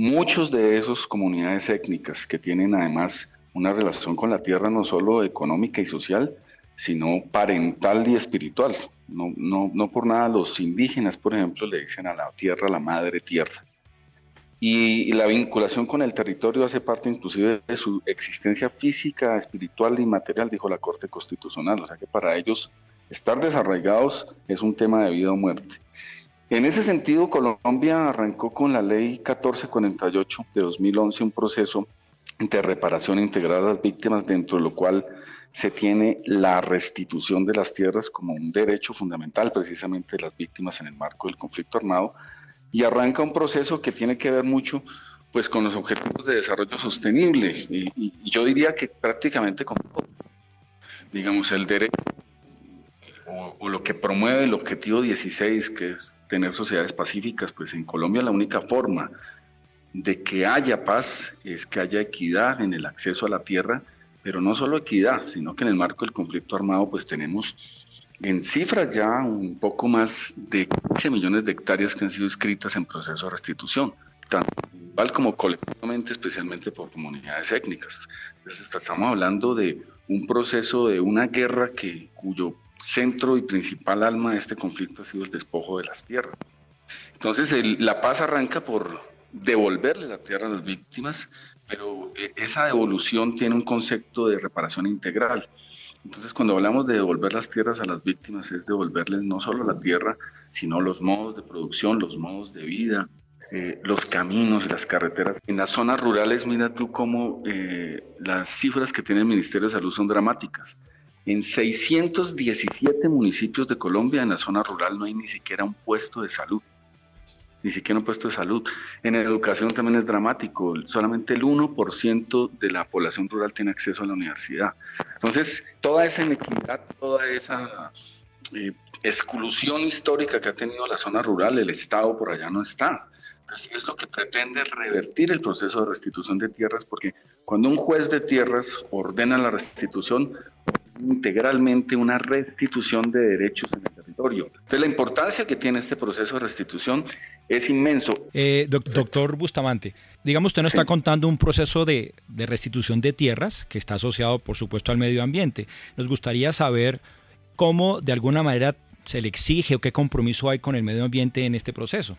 Muchos de esos comunidades étnicas que tienen además una relación con la tierra no solo económica y social, sino parental y espiritual. No, no, no por nada los indígenas, por ejemplo, le dicen a la tierra la madre tierra. Y, la vinculación con el territorio hace parte inclusive de su existencia física, espiritual y material, dijo la Corte Constitucional. O sea que para ellos estar desarraigados es un tema de vida o muerte. En ese sentido, Colombia arrancó con la ley 1448 de 2011 un proceso de reparación integral a las víctimas, dentro de lo cual se tiene la restitución de las tierras como un derecho fundamental precisamente de las víctimas en el marco del conflicto armado. Y arranca un proceso que tiene que ver mucho pues con los objetivos de desarrollo sostenible. Y, yo diría que prácticamente con digamos el derecho o, lo que promueve el objetivo 16 que es tener sociedades pacíficas pues en Colombia la única forma de que haya paz es que haya equidad en el acceso a la tierra pero no solo equidad, sino que en el marco del conflicto armado pues tenemos en cifras ya un poco más de 15 millones de hectáreas que han sido escritas en proceso de restitución, tanto individual como colectivamente, especialmente por comunidades étnicas. Entonces estamos hablando de un proceso de una guerra que, cuyo centro y principal alma de este conflicto ha sido el despojo de las tierras. Entonces la paz arranca por devolverle la tierra a las víctimas, pero eh, esa devolución tiene un concepto de reparación integral. Entonces, cuando hablamos de devolver las tierras a las víctimas, es devolverles no solo la tierra, sino los modos de producción, los modos de vida, eh, los caminos, las carreteras. En las zonas rurales, mira tú cómo eh, las cifras que tiene el Ministerio de Salud son dramáticas. En 617 municipios de Colombia, en la zona rural, no hay ni siquiera un puesto de salud ni siquiera un puesto de salud. En educación también es dramático, solamente el 1% de la población rural tiene acceso a la universidad. Entonces, toda esa inequidad, toda esa eh, exclusión histórica que ha tenido la zona rural, el Estado por allá no está. Entonces, es lo que pretende revertir el proceso de restitución de tierras, porque cuando un juez de tierras ordena la restitución, integralmente una restitución de derechos en el territorio. Entonces, la importancia que tiene este proceso de restitución es inmenso. Eh, doctor Bustamante, digamos, usted nos está contando un proceso de, de, restitución de tierras que está asociado, por supuesto, al medio ambiente. Nos gustaría saber cómo, de alguna manera, se le exige o qué compromiso hay con el medio ambiente en este proceso.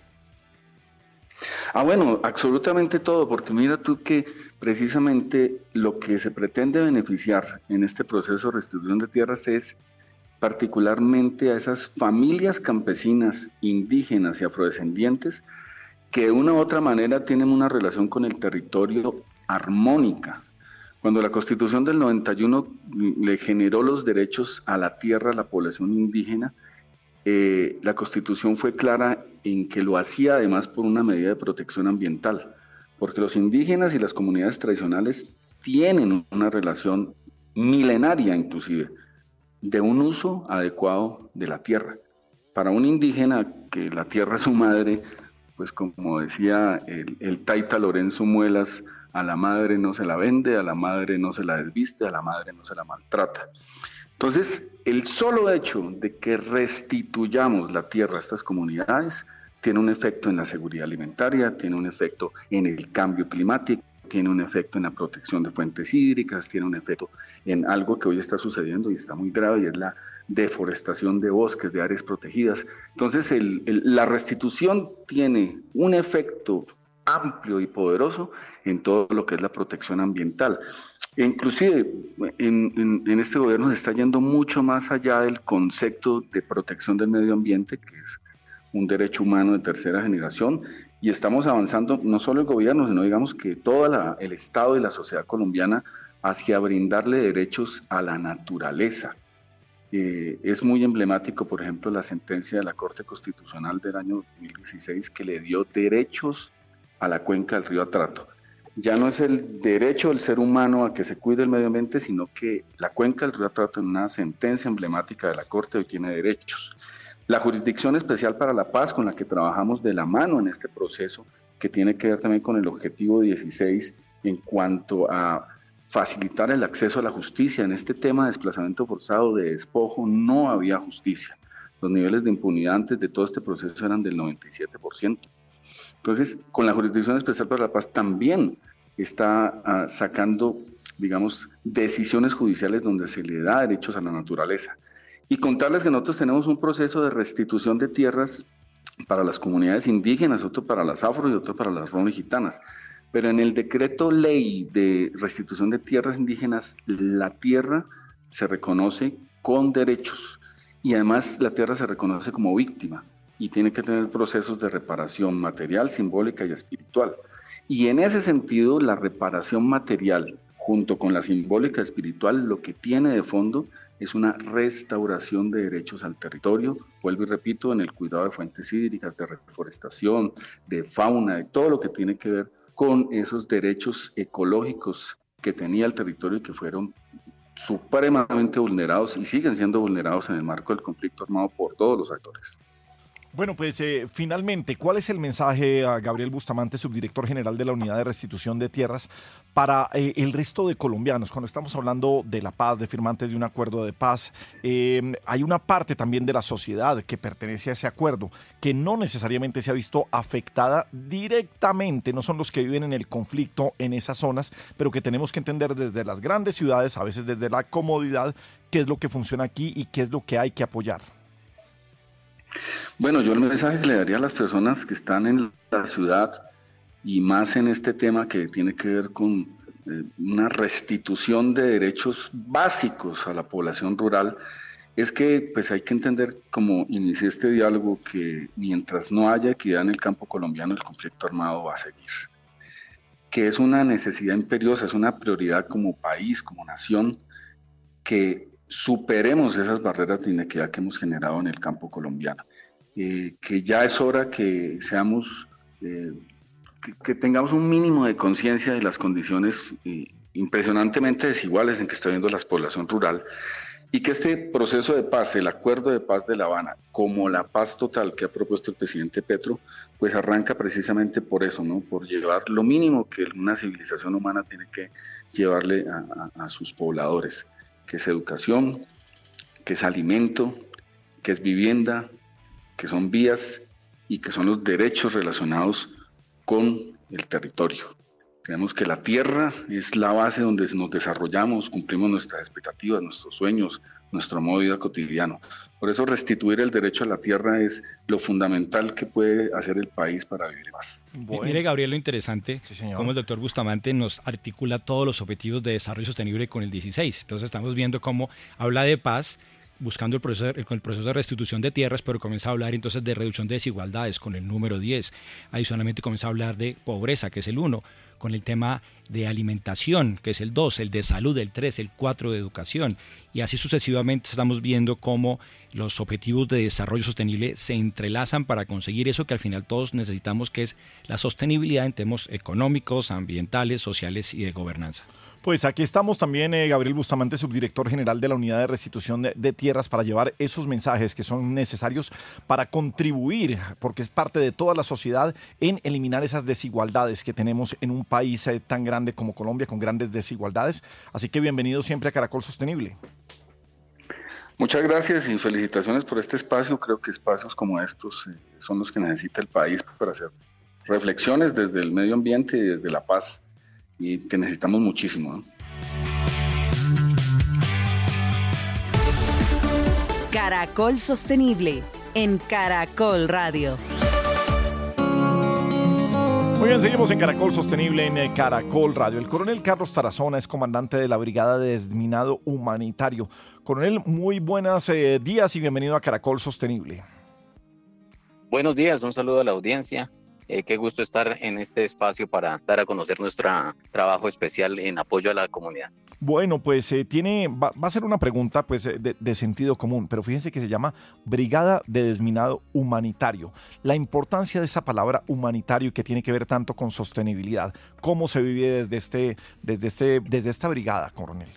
Ah, bueno, absolutamente todo, porque mira tú que precisamente lo que se pretende beneficiar en este proceso de restitución de tierras es particularmente a esas familias campesinas, indígenas y afrodescendientes que de una u otra manera tienen una relación con el territorio armónica. Cuando la constitución del 91 le generó los derechos a la tierra a la población indígena, eh, la constitución fue clara en que lo hacía además por una medida de protección ambiental, porque los indígenas y las comunidades tradicionales tienen una relación milenaria inclusive de un uso adecuado de la tierra. Para un indígena que la tierra es su madre, pues como decía el, el Taita Lorenzo Muelas, a la madre no se la vende, a la madre no se la desviste, a la madre no se la maltrata. Entonces, el solo hecho de que restituyamos la tierra a estas comunidades tiene un efecto en la seguridad alimentaria, tiene un efecto en el cambio climático, tiene un efecto en la protección de fuentes hídricas, tiene un efecto en algo que hoy está sucediendo y está muy grave y es la deforestación de bosques, de áreas protegidas. Entonces, la restitución tiene un efecto amplio y poderoso en todo lo que es la protección ambiental. Inclusive en, en, este gobierno se está yendo mucho más allá del concepto de protección del medio ambiente, que es un derecho humano de tercera generación, y estamos avanzando no solo el gobierno, sino digamos que todo el Estado y la sociedad colombiana hacia brindarle derechos a la naturaleza. Eh, es muy emblemático, por ejemplo, la sentencia de la Corte Constitucional del año 2016 que le dio derechos a la cuenca del río Atrato. Ya no es el derecho del ser humano a que se cuide el medio ambiente, sino que la cuenca del río Atrato en una sentencia emblemática de la Corte hoy tiene derechos. La Jurisdicción Especial para la Paz, con la que trabajamos de la mano en este proceso, que tiene que ver también con el objetivo 16 en cuanto a facilitar el acceso a la justicia. En este tema de desplazamiento forzado, de despojo, no había justicia. Los niveles de impunidad antes de todo este proceso eran del 97%. Entonces, con la Jurisdicción Especial para la Paz también está ah, sacando, digamos, decisiones judiciales donde se le da derechos a la naturaleza. Y contarles que nosotros tenemos un proceso de restitución de tierras para las comunidades indígenas, otro para las afro y otro para las rom gitanas. Pero en el decreto ley de restitución de tierras indígenas, la tierra se reconoce con derechos y además la tierra se reconoce como víctima y tiene que tener procesos de reparación material, simbólica y espiritual. Y en ese sentido, la reparación material junto con la simbólica espiritual, lo que tiene de fondo es una restauración de derechos al territorio, vuelvo y repito, en el cuidado de fuentes hídricas, de reforestación, de fauna, de todo lo que tiene que ver con esos derechos ecológicos que tenía el territorio y que fueron supremamente vulnerados y siguen siendo vulnerados en el marco del conflicto armado por todos los actores. Bueno, pues eh, finalmente, ¿cuál es el mensaje a Gabriel Bustamante, subdirector general de la Unidad de Restitución de Tierras, para eh, el resto de colombianos? Cuando estamos hablando de la paz, de firmantes de un acuerdo de paz, eh, hay una parte también de la sociedad que pertenece a ese acuerdo, que no necesariamente se ha visto afectada directamente, no son los que viven en el conflicto en esas zonas, pero que tenemos que entender desde las grandes ciudades, a veces desde la comodidad, qué es lo que funciona aquí y qué es lo que hay que apoyar. Bueno, yo el mensaje que le daría a las personas que están en la ciudad y más en este tema que tiene que ver con eh, una restitución de derechos básicos a la población rural, es que pues hay que entender, como inicié este diálogo, que mientras no haya equidad en el campo colombiano, el conflicto armado va a seguir. Que es una necesidad imperiosa, es una prioridad como país, como nación, que superemos esas barreras de inequidad que hemos generado en el campo colombiano. Eh, que ya es hora que seamos, eh, que, tengamos un mínimo de conciencia de las condiciones eh, impresionantemente desiguales en que está viendo la población rural y que este proceso de paz, el acuerdo de paz de La Habana, como la paz total que ha propuesto el presidente Petro, pues arranca precisamente por eso, ¿no? Por llevar lo mínimo que una civilización humana tiene que llevarle a sus pobladores que es educación, que es alimento, que es vivienda, que son vías y que son los derechos relacionados con el territorio. Creemos que la tierra es la base donde nos desarrollamos, cumplimos nuestras expectativas, nuestros sueños, nuestro modo de vida cotidiano. Por eso restituir el derecho a la tierra es lo fundamental que puede hacer el país para vivir más. Mire, Gabriel, lo interesante, como el doctor Bustamante nos articula todos los objetivos de desarrollo sostenible con el 16. Entonces estamos viendo cómo habla de paz, buscando el proceso, el, proceso de restitución de tierras, pero comienza a hablar entonces de reducción de desigualdades con el número 10. Adicionalmente comienza a hablar de pobreza, que es el 1 con el tema de alimentación, que es el 2, el de salud, el 3, el 4 de educación. Y así sucesivamente estamos viendo cómo los objetivos de desarrollo sostenible se entrelazan para conseguir eso que al final todos necesitamos, que es la sostenibilidad en temas económicos, ambientales, sociales y de gobernanza. Pues aquí estamos también, eh, Gabriel Bustamante, subdirector general de la Unidad de Restitución de, Tierras, para llevar esos mensajes que son necesarios para contribuir, porque es parte de toda la sociedad, en eliminar esas desigualdades que tenemos en un país eh, tan grande como Colombia, con grandes desigualdades. Así que bienvenido siempre a Caracol Sostenible. Muchas gracias y felicitaciones por este espacio. Creo que espacios como estos eh, son los que necesita el país para hacer reflexiones desde el medio ambiente y desde la paz y que necesitamos muchísimo. Caracol Sostenible en Caracol Radio. Muy bien, seguimos en Caracol Sostenible en eh, Caracol Radio. El coronel Carlos Tarazona es comandante de la Brigada de Desminado Humanitario. Coronel, muy buenos eh, días y bienvenido a Caracol Sostenible. Buenos días, un saludo a la audiencia eh, qué gusto estar en este espacio para dar a conocer nuestro trabajo especial en apoyo a la comunidad. Bueno, pues eh, tiene, va, a ser una pregunta pues, eh, de, sentido común, pero fíjense que se llama Brigada de Desminado Humanitario. La importancia de esa palabra humanitario que tiene que ver tanto con sostenibilidad. ¿Cómo se vive desde, este, desde, este, desde esta brigada, coronel?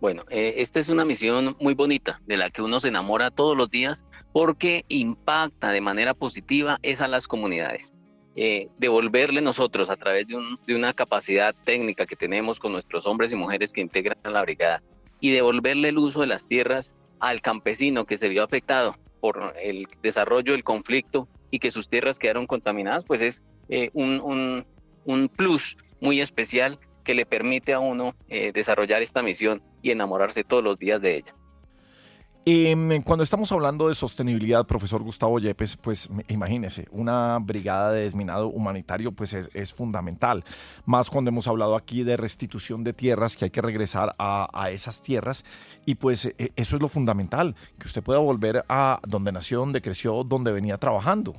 Bueno, eh, esta es una misión muy bonita de la que uno se enamora todos los días porque impacta de manera positiva es a las comunidades. Eh, devolverle nosotros a través de, de, una capacidad técnica que tenemos con nuestros hombres y mujeres que integran la brigada y devolverle el uso de las tierras al campesino que se vio afectado por el desarrollo del conflicto y que sus tierras quedaron contaminadas, pues es eh, un, un, un plus muy especial que le permite a uno eh, desarrollar esta misión y enamorarse todos los días de ella. Em, cuando estamos hablando de sostenibilidad, profesor Gustavo Yepes, pues imagínese, una brigada de desminado humanitario pues es, fundamental, más cuando hemos hablado aquí de restitución de tierras, que hay que regresar a, esas tierras y pues e, eso es lo fundamental, que usted pueda volver a donde nació, donde creció, donde venía trabajando.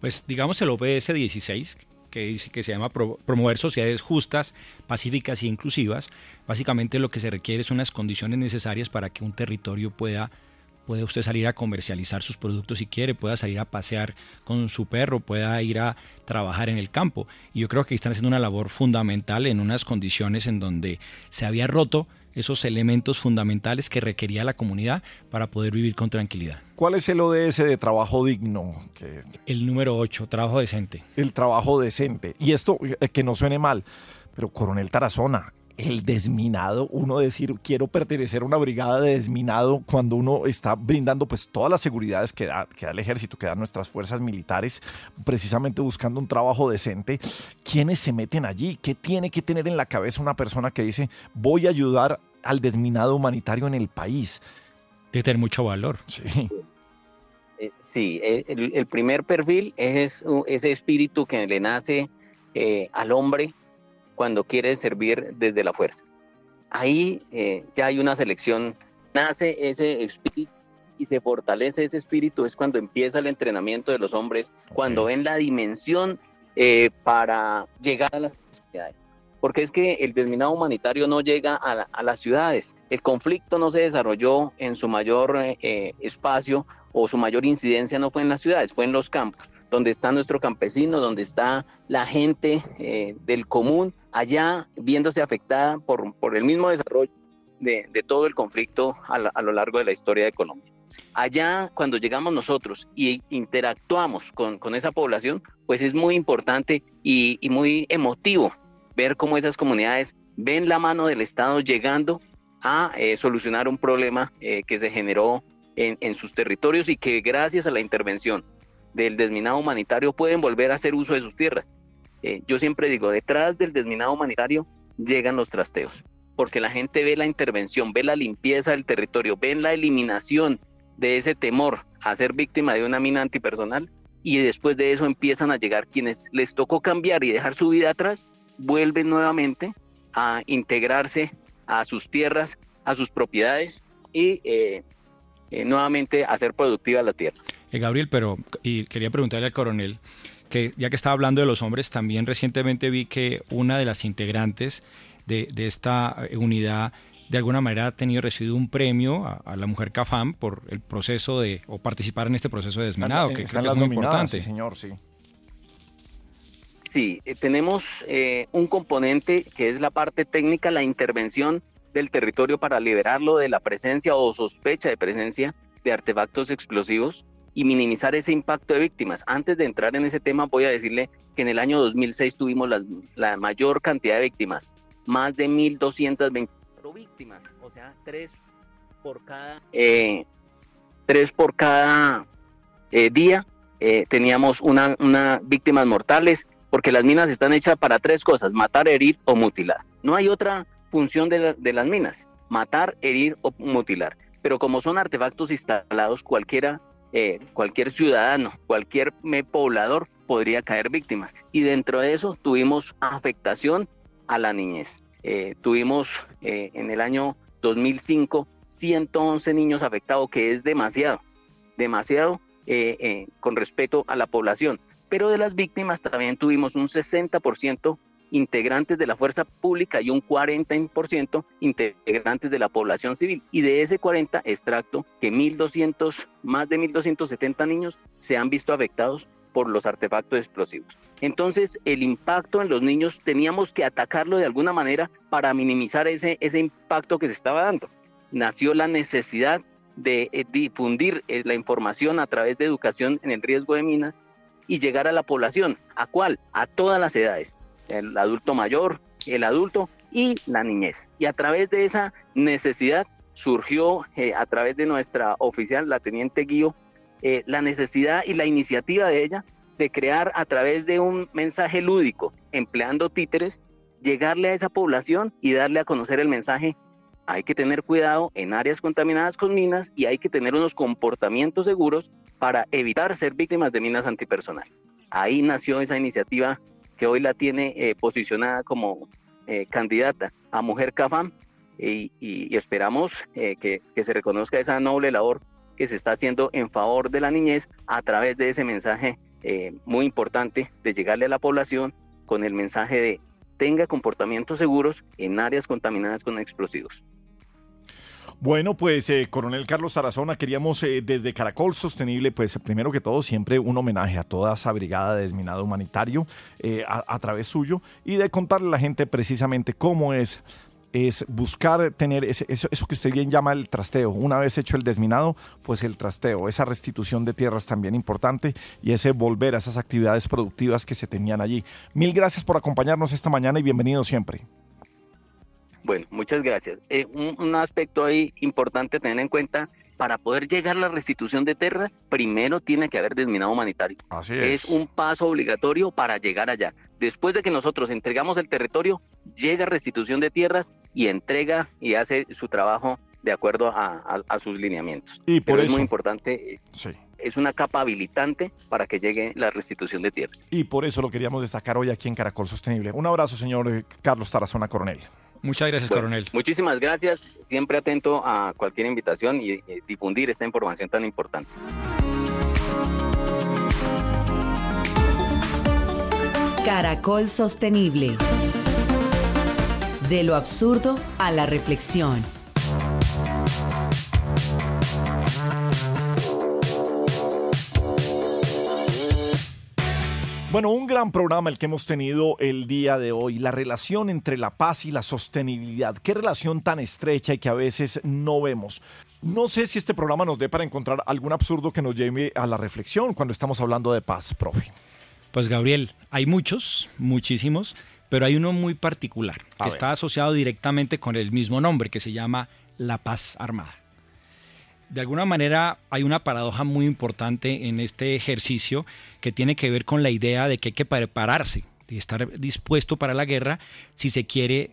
Pues digamos el OBS 16, que dice que se llama promover sociedades justas, pacíficas e inclusivas. Básicamente lo que se requiere son unas condiciones necesarias para que un territorio pueda puede usted salir a comercializar sus productos si quiere, pueda salir a pasear con su perro, pueda ir a trabajar en el campo. Y yo creo que están haciendo una labor fundamental en unas condiciones en donde se había roto esos elementos fundamentales que requería la comunidad para poder vivir con tranquilidad. ¿Cuál es el ODS de trabajo digno? El número 8, trabajo decente. El trabajo decente. Y esto, eh, que no suene mal, pero Coronel Tarazona, el desminado, uno decir quiero pertenecer a una brigada de desminado cuando uno está brindando pues todas las seguridades que da, que da el ejército, que dan nuestras fuerzas militares, precisamente buscando un trabajo decente. ¿Quiénes se meten allí? ¿Qué tiene que tener en la cabeza una persona que dice voy a ayudar al desminado humanitario en el país? Tiene que tener mucho valor. Sí. Eh, sí, eh, el, primer perfil es ese espíritu que le nace eh, al hombre cuando quiere servir desde la fuerza. Ahí eh, ya hay una selección, nace ese espíritu y se fortalece ese espíritu, es cuando empieza el entrenamiento de los hombres, cuando ven la dimensión eh, para llegar a las ciudades. Porque es que el desminado humanitario no llega a, las ciudades, el conflicto no se desarrolló en su mayor eh, espacio o su mayor incidencia no fue en las ciudades, fue en los campos donde está nuestro campesino, donde está la gente eh, del común, allá viéndose afectada por, por el mismo desarrollo de, de todo el conflicto a, lo largo de la historia de Colombia. Allá, cuando llegamos nosotros y interactuamos con, con esa población, pues es muy importante y, y, muy emotivo ver cómo esas comunidades ven la mano del Estado llegando a eh, solucionar un problema eh, que se generó en, en sus territorios y que gracias a la intervención del desminado humanitario pueden volver a hacer uso de sus tierras. Eh, yo siempre digo, detrás del desminado humanitario llegan los trasteos, porque la gente ve la intervención, ve la limpieza del territorio, ve la eliminación de ese temor a ser víctima de una mina antipersonal y después de eso empiezan a llegar quienes les tocó cambiar y dejar su vida atrás, vuelven nuevamente a integrarse a sus tierras, a sus propiedades y eh, eh, nuevamente a hacer productiva la tierra. Eh, Gabriel, pero y quería preguntarle al coronel que ya que estaba hablando de los hombres, también recientemente vi que una de las integrantes de, esta eh, unidad de alguna manera ha tenido recibido un premio a, la mujer CAFAM por el proceso de, o participar en este proceso de desminado, que, creo que es muy importante. Sí, señor, sí. Sí, eh, tenemos un componente que es la parte técnica, la intervención del territorio para liberarlo de la presencia o sospecha de presencia de artefactos explosivos y minimizar ese impacto de víctimas. Antes de entrar en ese tema, voy a decirle que en el año 2006 tuvimos la, mayor cantidad de víctimas, más de 1.224 víctimas, o sea, tres por cada, eh, tres por cada eh, día eh, teníamos una, una víctimas mortales, porque las minas están hechas para tres cosas, matar, herir o mutilar. No hay otra función de, de las minas, matar, herir o mutilar. Pero como son artefactos instalados, cualquiera eh, cualquier ciudadano, cualquier poblador podría caer víctimas. Y dentro de eso tuvimos afectación a la niñez. Eh, tuvimos eh, en el año 2005 111 niños afectados, que es demasiado, demasiado con respecto a la población. Pero de las víctimas también tuvimos un 60% integrantes de la fuerza pública y un 40% integrantes de la población civil. Y de ese 40 extracto que 1200, más de 1270 niños se han visto afectados por los artefactos explosivos. Entonces, el impacto en los niños teníamos que atacarlo de alguna manera para minimizar ese, ese impacto que se estaba dando. Nació la necesidad de eh, difundir eh, la información a través de educación en el riesgo de minas y llegar a la población. ¿A cuál? A todas las edades el adulto mayor, el adulto y la niñez. Y a través de esa necesidad surgió eh, a través de nuestra oficial, la teniente Guío, eh, la necesidad y la iniciativa de ella de crear a través de un mensaje lúdico, empleando títeres, llegarle a esa población y darle a conocer el mensaje. Hay que tener cuidado en áreas contaminadas con minas y hay que tener unos comportamientos seguros para evitar ser víctimas de minas antipersonal. Ahí nació esa iniciativa que hoy la tiene eh, posicionada como eh, candidata a Mujer CAFAM y, esperamos eh, que, se reconozca esa noble labor que se está haciendo en favor de la niñez a través de ese mensaje muy importante de llegarle a la población con el mensaje de tenga comportamientos seguros en áreas contaminadas con explosivos. Bueno, pues eh, coronel Carlos Tarazona, queríamos eh, desde Caracol Sostenible, pues primero que todo siempre un homenaje a toda esa brigada de desminado humanitario eh, a, través suyo y de contarle a la gente precisamente cómo es es buscar tener eso, eso, que usted bien llama el trasteo. Una vez hecho el desminado, pues el trasteo, esa restitución de tierras también importante y ese volver a esas actividades productivas que se tenían allí. Mil gracias por acompañarnos esta mañana y bienvenido siempre. Bueno, muchas gracias. Eh, un, aspecto ahí importante tener en cuenta, para poder llegar a la restitución de tierras, primero tiene que haber desminado humanitario. Así es. Es un paso obligatorio para llegar allá. Después de que nosotros entregamos el territorio, llega restitución de tierras y entrega y hace su trabajo de acuerdo a, sus lineamientos. Y por eso, es muy importante. Sí es una capa habilitante para que llegue la restitución de tierras. Y por eso lo queríamos destacar hoy aquí en Caracol Sostenible. Un abrazo, señor Carlos Tarazona Coronel. Muchas gracias, coronel. Muchísimas gracias. Siempre atento a cualquier invitación y, difundir esta información tan importante. Caracol Sostenible. De lo absurdo a la reflexión. Bueno, un gran programa el que hemos tenido el día de hoy, la relación entre la paz y la sostenibilidad. Qué relación tan estrecha y que a veces no vemos. No sé si este programa nos dé para encontrar algún absurdo que nos lleve a la reflexión cuando estamos hablando de paz, profe. Pues Gabriel, hay muchos, muchísimos, pero hay uno muy particular que está asociado directamente con el mismo nombre, que se llama la paz armada de alguna manera hay una paradoja muy importante en este ejercicio que tiene que ver con la idea de que hay que prepararse, de estar dispuesto para la guerra si se quiere,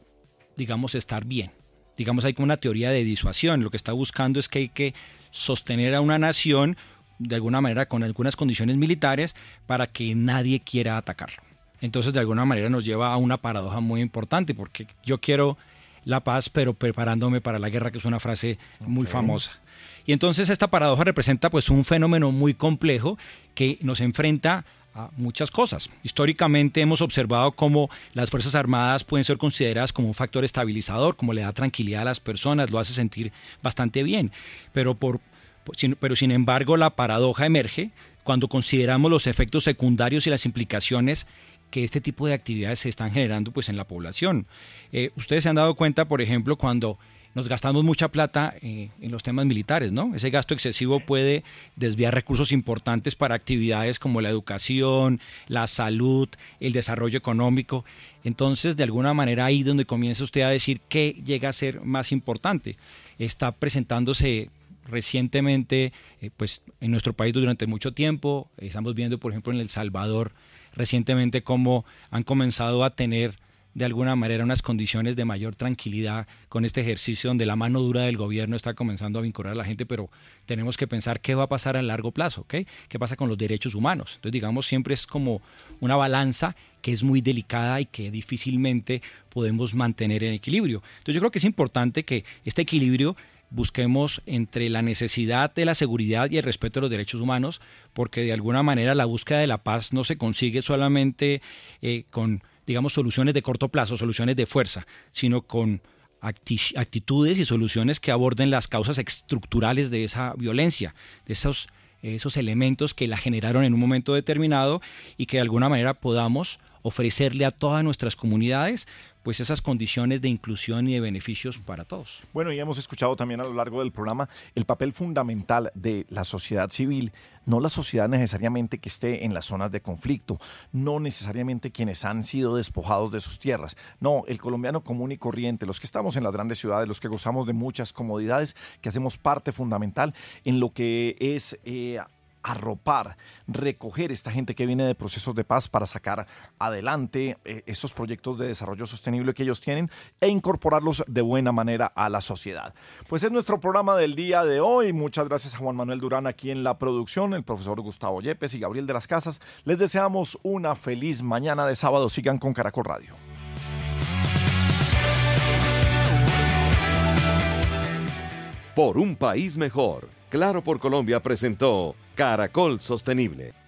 digamos, estar bien. Digamos, hay como una teoría de disuasión. Lo que está buscando es que hay que sostener a una nación de alguna manera con algunas condiciones militares para que nadie quiera atacarlo. Entonces, de alguna manera nos lleva a una paradoja muy importante porque yo quiero la paz, pero preparándome para la guerra, que es una frase muy famosa. Y entonces esta paradoja representa pues un fenómeno muy complejo que nos enfrenta a muchas cosas. Históricamente hemos observado cómo las Fuerzas Armadas pueden ser consideradas como un factor estabilizador, como le da tranquilidad a las personas, lo hace sentir bastante bien. Pero, por, pero sin embargo la paradoja emerge cuando consideramos los efectos secundarios y las implicaciones que este tipo de actividades se están generando pues, en la población. Eh, ustedes se han dado cuenta, por ejemplo, cuando nos gastamos mucha plata eh, en los temas militares, ¿no? Ese gasto excesivo puede desviar recursos importantes para actividades como la educación, la salud, el desarrollo económico. Entonces, de alguna manera ahí donde comienza usted a decir qué llega a ser más importante. Está presentándose recientemente, eh, pues en nuestro país durante mucho tiempo, estamos viendo, por ejemplo, en El Salvador recientemente cómo han comenzado a tener de alguna manera unas condiciones de mayor tranquilidad con este ejercicio donde la mano dura del gobierno está comenzando a vincular a la gente, pero tenemos que pensar qué va a pasar a largo plazo, ¿ok? ¿Qué pasa con los derechos humanos? Entonces, digamos, siempre es como una balanza que es muy delicada y que difícilmente podemos mantener en equilibrio. Entonces, yo creo que es importante que este equilibrio busquemos entre la necesidad de la seguridad y el respeto de los derechos humanos, porque de alguna manera la búsqueda de la paz no se consigue solamente eh, con digamos, soluciones de corto plazo, soluciones de fuerza, sino con actitudes y soluciones que aborden las causas estructurales de esa violencia, de esos, esos elementos que la generaron en un momento determinado y que de alguna manera podamos ofrecerle a todas nuestras comunidades pues esas condiciones de inclusión y de beneficios para todos. Bueno, y hemos escuchado también a lo largo del programa el papel fundamental de la sociedad civil, no la sociedad necesariamente que esté en las zonas de conflicto, no necesariamente quienes han sido despojados de sus tierras, no, el colombiano común y corriente, los que estamos en las grandes ciudades, los que gozamos de muchas comodidades, que hacemos parte fundamental en lo que es... Eh, arropar, recoger esta gente que viene de procesos de paz para sacar adelante eh, estos proyectos de desarrollo sostenible que ellos tienen e incorporarlos de buena manera a la sociedad. Pues es nuestro programa del día de hoy. Muchas gracias a Juan Manuel Durán aquí en la producción, el profesor Gustavo Yepes y Gabriel de las Casas. Les deseamos una feliz mañana de sábado. Sigan con Caracol Radio. Por un país mejor. Claro por Colombia presentó Caracol Sostenible